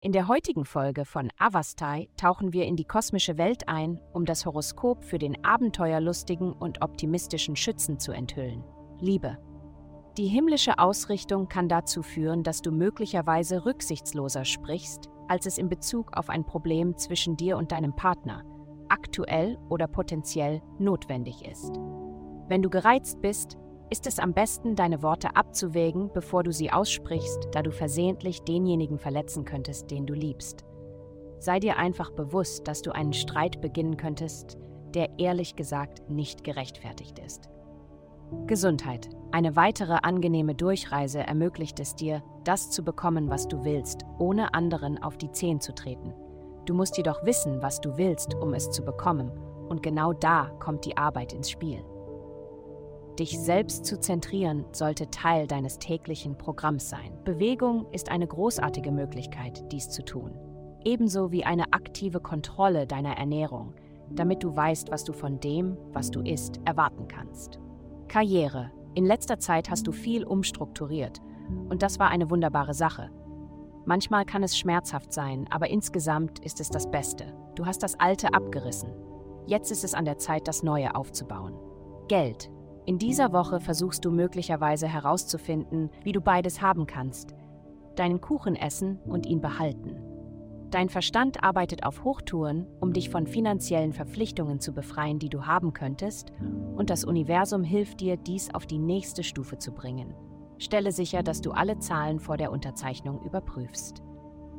In der heutigen Folge von Avastai tauchen wir in die kosmische Welt ein, um das Horoskop für den abenteuerlustigen und optimistischen Schützen zu enthüllen. Liebe. Die himmlische Ausrichtung kann dazu führen, dass du möglicherweise rücksichtsloser sprichst, als es in Bezug auf ein Problem zwischen dir und deinem Partner aktuell oder potenziell notwendig ist. Wenn du gereizt bist, ist es am besten, deine Worte abzuwägen, bevor du sie aussprichst, da du versehentlich denjenigen verletzen könntest, den du liebst. Sei dir einfach bewusst, dass du einen Streit beginnen könntest, der ehrlich gesagt nicht gerechtfertigt ist. Gesundheit. Eine weitere angenehme Durchreise ermöglicht es dir, das zu bekommen, was du willst, ohne anderen auf die Zehen zu treten. Du musst jedoch wissen, was du willst, um es zu bekommen, und genau da kommt die Arbeit ins Spiel. Dich selbst zu zentrieren sollte Teil deines täglichen Programms sein. Bewegung ist eine großartige Möglichkeit, dies zu tun. Ebenso wie eine aktive Kontrolle deiner Ernährung, damit du weißt, was du von dem, was du isst, erwarten kannst. Karriere. In letzter Zeit hast du viel umstrukturiert und das war eine wunderbare Sache. Manchmal kann es schmerzhaft sein, aber insgesamt ist es das Beste. Du hast das Alte abgerissen. Jetzt ist es an der Zeit, das Neue aufzubauen. Geld. In dieser Woche versuchst du möglicherweise herauszufinden, wie du beides haben kannst. Deinen Kuchen essen und ihn behalten. Dein Verstand arbeitet auf Hochtouren, um dich von finanziellen Verpflichtungen zu befreien, die du haben könntest, und das Universum hilft dir, dies auf die nächste Stufe zu bringen. Stelle sicher, dass du alle Zahlen vor der Unterzeichnung überprüfst.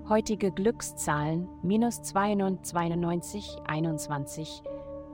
Heutige Glückszahlen minus 92, 21,